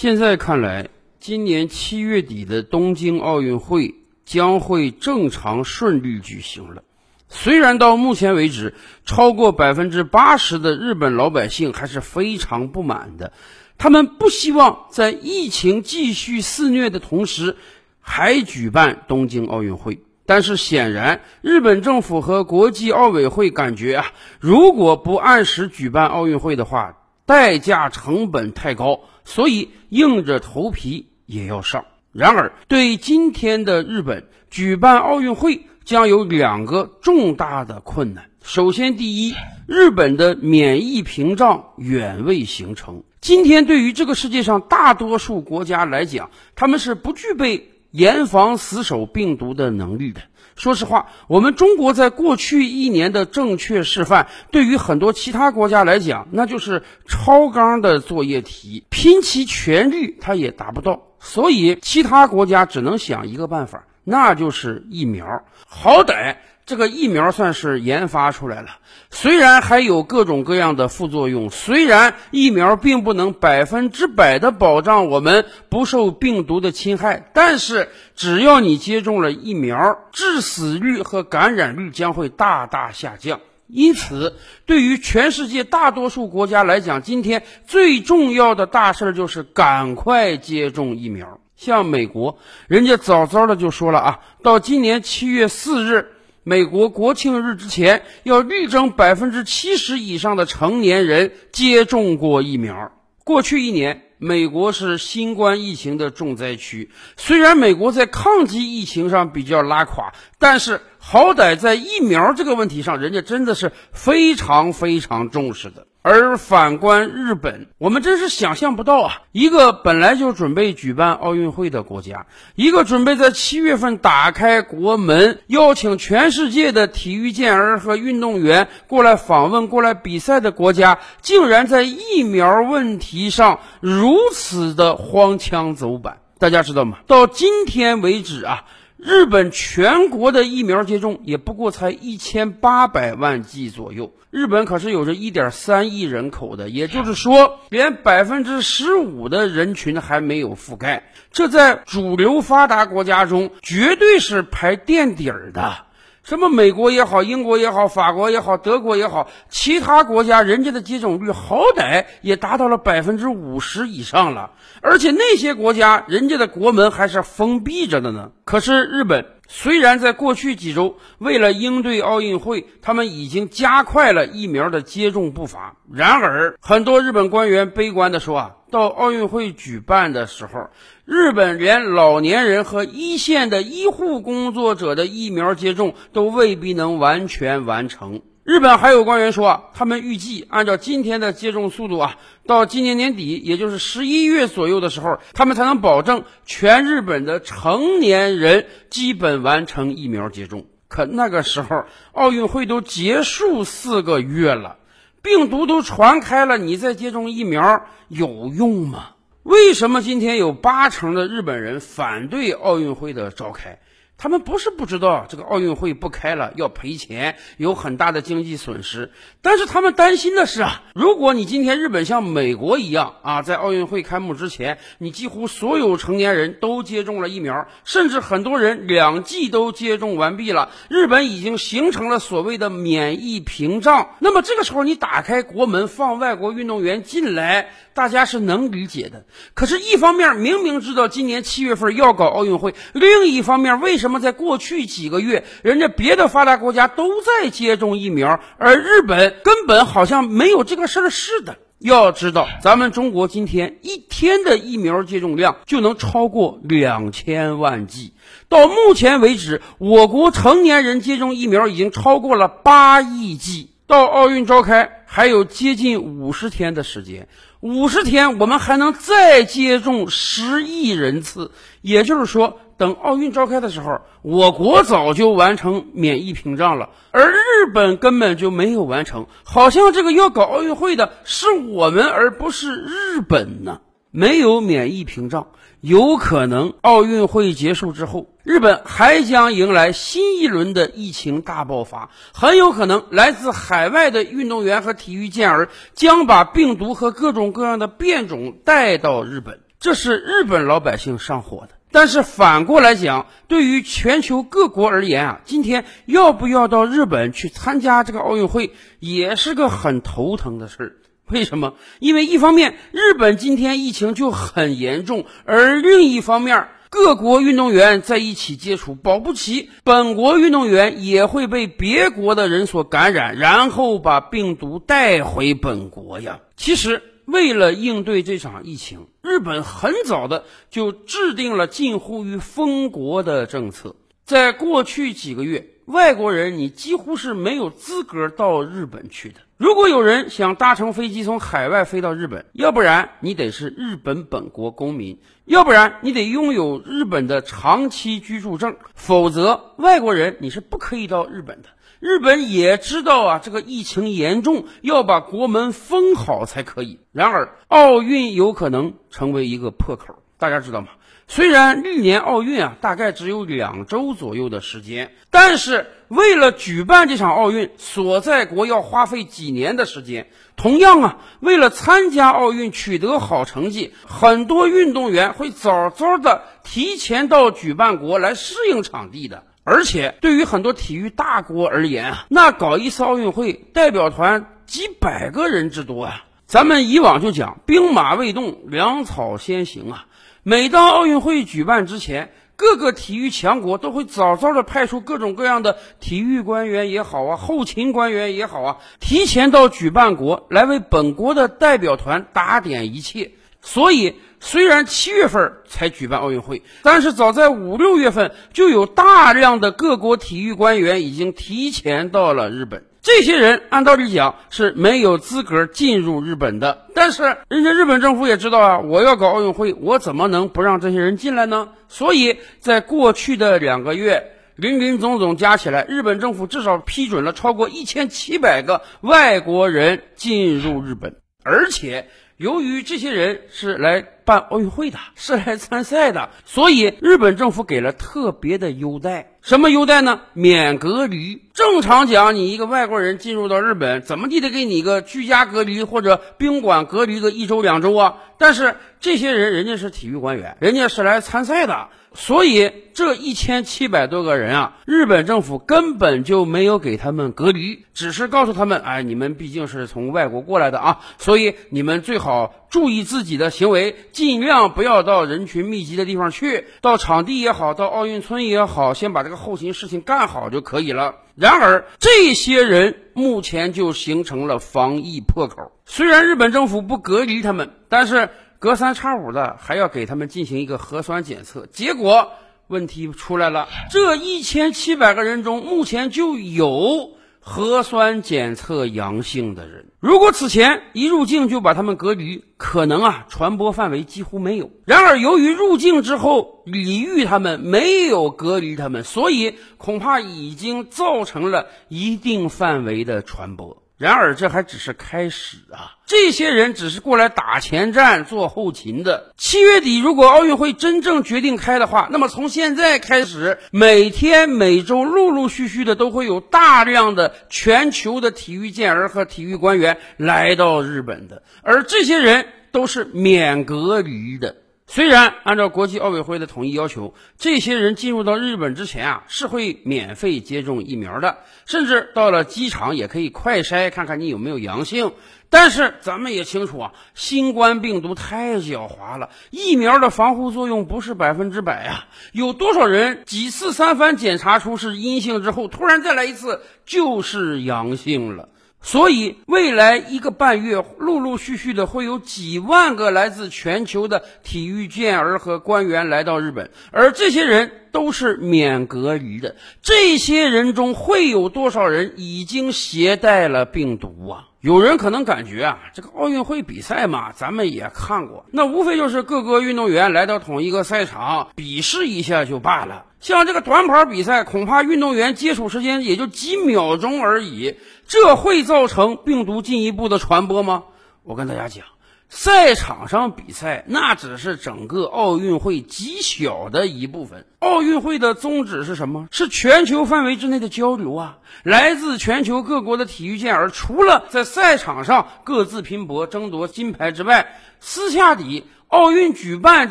现在看来，今年七月底的东京奥运会将会正常顺利举行了。虽然到目前为止，超过百分之八十的日本老百姓还是非常不满的，他们不希望在疫情继续肆虐的同时，还举办东京奥运会。但是显然，日本政府和国际奥委会感觉啊，如果不按时举办奥运会的话，代价成本太高，所以硬着头皮也要上。然而，对今天的日本举办奥运会。将有两个重大的困难。首先，第一，日本的免疫屏障远未形成。今天，对于这个世界上大多数国家来讲，他们是不具备严防死守病毒的能力的。说实话，我们中国在过去一年的正确示范，对于很多其他国家来讲，那就是超纲的作业题，拼其全力，它也达不到。所以，其他国家只能想一个办法。那就是疫苗，好歹这个疫苗算是研发出来了。虽然还有各种各样的副作用，虽然疫苗并不能百分之百的保障我们不受病毒的侵害，但是只要你接种了疫苗，致死率和感染率将会大大下降。因此，对于全世界大多数国家来讲，今天最重要的大事就是赶快接种疫苗。像美国，人家早早的就说了啊，到今年七月四日，美国国庆日之前，要力争百分之七十以上的成年人接种过疫苗。过去一年，美国是新冠疫情的重灾区，虽然美国在抗击疫情上比较拉垮，但是好歹在疫苗这个问题上，人家真的是非常非常重视的。而反观日本，我们真是想象不到啊！一个本来就准备举办奥运会的国家，一个准备在七月份打开国门，邀请全世界的体育健儿和运动员过来访问、过来比赛的国家，竟然在疫苗问题上如此的荒腔走板。大家知道吗？到今天为止啊。日本全国的疫苗接种也不过才一千八百万剂左右，日本可是有着一点三亿人口的，也就是说，连百分之十五的人群还没有覆盖，这在主流发达国家中绝对是排垫底儿的。什么美国也好，英国也好，法国也好，德国也好，其他国家人家的接种率好歹也达到了百分之五十以上了，而且那些国家人家的国门还是封闭着的呢。可是日本虽然在过去几周为了应对奥运会，他们已经加快了疫苗的接种步伐，然而很多日本官员悲观地说啊。到奥运会举办的时候，日本连老年人和一线的医护工作者的疫苗接种都未必能完全完成。日本还有官员说，他们预计按照今天的接种速度啊，到今年年底，也就是十一月左右的时候，他们才能保证全日本的成年人基本完成疫苗接种。可那个时候，奥运会都结束四个月了。病毒都传开了，你再接种疫苗有用吗？为什么今天有八成的日本人反对奥运会的召开？他们不是不知道这个奥运会不开了要赔钱，有很大的经济损失，但是他们担心的是啊，如果你今天日本像美国一样啊，在奥运会开幕之前，你几乎所有成年人都接种了疫苗，甚至很多人两剂都接种完毕了，日本已经形成了所谓的免疫屏障。那么这个时候你打开国门放外国运动员进来，大家是能理解的。可是，一方面明明知道今年七月份要搞奥运会，另一方面为什么？那么，在过去几个月，人家别的发达国家都在接种疫苗，而日本根本好像没有这个事儿似的。要知道，咱们中国今天一天的疫苗接种量就能超过两千万剂。到目前为止，我国成年人接种疫苗已经超过了八亿剂。到奥运召开还有接近五十天的时间，五十天我们还能再接种十亿人次，也就是说。等奥运召开的时候，我国早就完成免疫屏障了，而日本根本就没有完成。好像这个要搞奥运会的是我们，而不是日本呢。没有免疫屏障，有可能奥运会结束之后，日本还将迎来新一轮的疫情大爆发，很有可能来自海外的运动员和体育健儿将把病毒和各种各样的变种带到日本。这是日本老百姓上火的。但是反过来讲，对于全球各国而言啊，今天要不要到日本去参加这个奥运会，也是个很头疼的事儿。为什么？因为一方面日本今天疫情就很严重，而另一方面各国运动员在一起接触，保不齐本国运动员也会被别国的人所感染，然后把病毒带回本国呀。其实。为了应对这场疫情，日本很早的就制定了近乎于封国的政策。在过去几个月，外国人你几乎是没有资格到日本去的。如果有人想搭乘飞机从海外飞到日本，要不然你得是日本本国公民，要不然你得拥有日本的长期居住证，否则外国人你是不可以到日本的。日本也知道啊，这个疫情严重，要把国门封好才可以。然而，奥运有可能成为一个破口，大家知道吗？虽然历年奥运啊，大概只有两周左右的时间，但是为了举办这场奥运，所在国要花费几年的时间。同样啊，为了参加奥运取得好成绩，很多运动员会早早的提前到举办国来适应场地的。而且对于很多体育大国而言啊，那搞一次奥运会，代表团几百个人之多啊。咱们以往就讲兵马未动，粮草先行啊。每当奥运会举办之前，各个体育强国都会早早的派出各种各样的体育官员也好啊，后勤官员也好啊，提前到举办国来为本国的代表团打点一切。所以。虽然七月份才举办奥运会，但是早在五六月份就有大量的各国体育官员已经提前到了日本。这些人按道理讲是没有资格进入日本的，但是人家日本政府也知道啊，我要搞奥运会，我怎么能不让这些人进来呢？所以在过去的两个月，林林总总加起来，日本政府至少批准了超过一千七百个外国人进入日本，而且。由于这些人是来办奥运会的，是来参赛的，所以日本政府给了特别的优待。什么优待呢？免隔离。正常讲，你一个外国人进入到日本，怎么地得给你一个居家隔离或者宾馆隔离个一周两周啊？但是这些人人家是体育官员，人家是来参赛的。所以这一千七百多个人啊，日本政府根本就没有给他们隔离，只是告诉他们：哎，你们毕竟是从外国过来的啊，所以你们最好注意自己的行为，尽量不要到人群密集的地方去，到场地也好，到奥运村也好，先把这个后勤事情干好就可以了。然而，这些人目前就形成了防疫破口。虽然日本政府不隔离他们，但是。隔三差五的还要给他们进行一个核酸检测，结果问题出来了。这一千七百个人中，目前就有核酸检测阳性的人。如果此前一入境就把他们隔离，可能啊传播范围几乎没有。然而由于入境之后李玉他们，没有隔离他们，所以恐怕已经造成了一定范围的传播。然而，这还只是开始啊！这些人只是过来打前站、做后勤的。七月底，如果奥运会真正决定开的话，那么从现在开始，每天、每周，陆陆续续的都会有大量的全球的体育健儿和体育官员来到日本的，而这些人都是免隔离的。虽然按照国际奥委会的统一要求，这些人进入到日本之前啊，是会免费接种疫苗的，甚至到了机场也可以快筛，看看你有没有阳性。但是咱们也清楚啊，新冠病毒太狡猾了，疫苗的防护作用不是百分之百啊。有多少人几次三番检查出是阴性之后，突然再来一次就是阳性了？所以，未来一个半月，陆陆续续的会有几万个来自全球的体育健儿和官员来到日本，而这些人都是免隔离的。这些人中会有多少人已经携带了病毒啊？有人可能感觉啊，这个奥运会比赛嘛，咱们也看过，那无非就是各个运动员来到同一个赛场比试一下就罢了。像这个短跑比赛，恐怕运动员接触时间也就几秒钟而已，这会造成病毒进一步的传播吗？我跟大家讲。赛场上比赛，那只是整个奥运会极小的一部分。奥运会的宗旨是什么？是全球范围之内的交流啊！来自全球各国的体育健儿，除了在赛场上各自拼搏争夺金牌之外，私下里奥运举办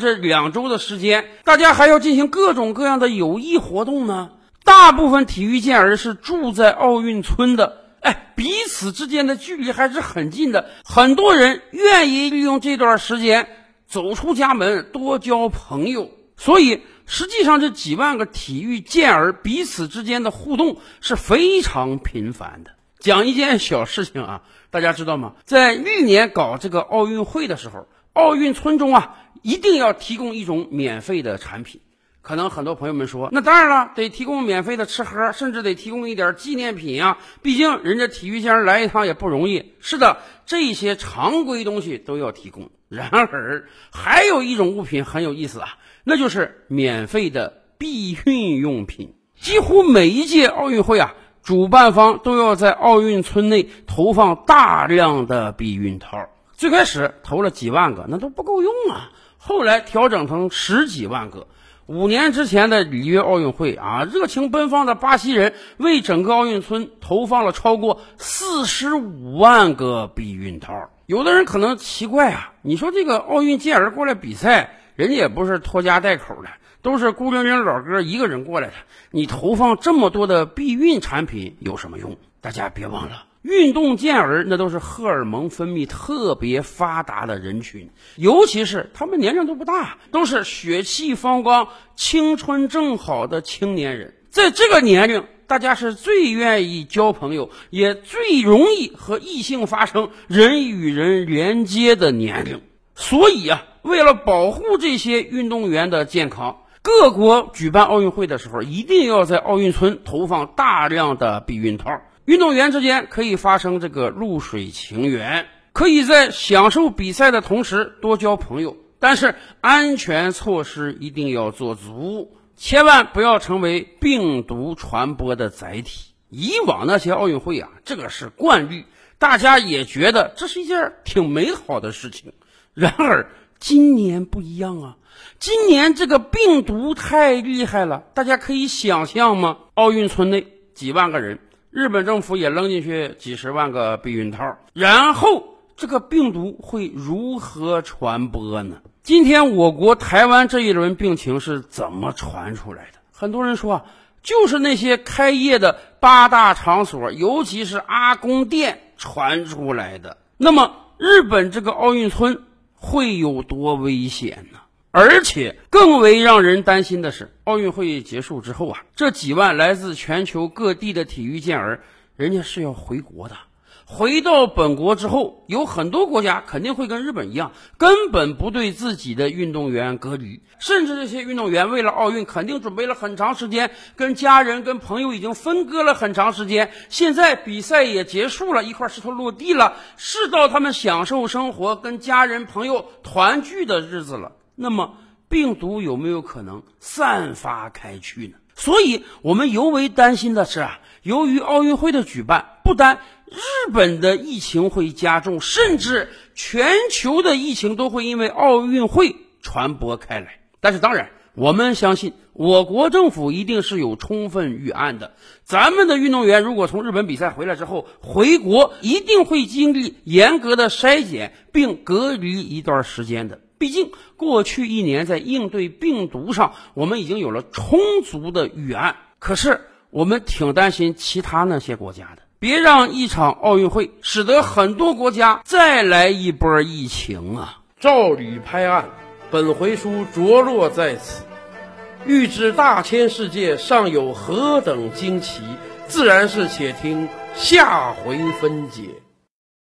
这两周的时间，大家还要进行各种各样的有益活动呢。大部分体育健儿是住在奥运村的，哎，彼此之间的距离还是很近的。很多人愿意利用这段时间走出家门，多交朋友。所以，实际上这几万个体育健儿彼此之间的互动是非常频繁的。讲一件小事情啊，大家知道吗？在历年搞这个奥运会的时候，奥运村中啊，一定要提供一种免费的产品。可能很多朋友们说，那当然了，得提供免费的吃喝，甚至得提供一点纪念品呀。毕竟人家体育健来一趟也不容易。是的，这些常规东西都要提供。然而，还有一种物品很有意思啊。那就是免费的避孕用品。几乎每一届奥运会啊，主办方都要在奥运村内投放大量的避孕套。最开始投了几万个，那都不够用啊。后来调整成十几万个。五年之前的里约奥运会啊，热情奔放的巴西人为整个奥运村投放了超过四十五万个避孕套。有的人可能奇怪啊，你说这个奥运健儿过来比赛？人家也不是拖家带口的，都是孤零零老哥一个人过来的。你投放这么多的避孕产品有什么用？大家别忘了，运动健儿那都是荷尔蒙分泌特别发达的人群，尤其是他们年龄都不大，都是血气方刚、青春正好的青年人。在这个年龄，大家是最愿意交朋友，也最容易和异性发生人与人连接的年龄。所以啊。为了保护这些运动员的健康，各国举办奥运会的时候，一定要在奥运村投放大量的避孕套。运动员之间可以发生这个露水情缘，可以在享受比赛的同时多交朋友。但是安全措施一定要做足，千万不要成为病毒传播的载体。以往那些奥运会啊，这个是惯例，大家也觉得这是一件挺美好的事情。然而，今年不一样啊！今年这个病毒太厉害了，大家可以想象吗？奥运村内几万个人，日本政府也扔进去几十万个避孕套，然后这个病毒会如何传播呢？今天我国台湾这一轮病情是怎么传出来的？很多人说啊，就是那些开业的八大场所，尤其是阿公店传出来的。那么日本这个奥运村？会有多危险呢？而且更为让人担心的是，奥运会结束之后啊，这几万来自全球各地的体育健儿，人家是要回国的。回到本国之后，有很多国家肯定会跟日本一样，根本不对自己的运动员隔离，甚至这些运动员为了奥运，肯定准备了很长时间，跟家人、跟朋友已经分割了很长时间。现在比赛也结束了，一块石头落地了，是到他们享受生活、跟家人朋友团聚的日子了。那么，病毒有没有可能散发开去呢？所以我们尤为担心的是啊，由于奥运会的举办，不单日本的疫情会加重，甚至全球的疫情都会因为奥运会传播开来。但是，当然，我们相信我国政府一定是有充分预案的。咱们的运动员如果从日本比赛回来之后回国，一定会经历严格的筛检并隔离一段时间的。毕竟，过去一年在应对病毒上，我们已经有了充足的预案。可是，我们挺担心其他那些国家的。别让一场奥运会使得很多国家再来一波疫情啊！照吕拍案，本回书着落在此。欲知大千世界尚有何等惊奇，自然是且听下回分解。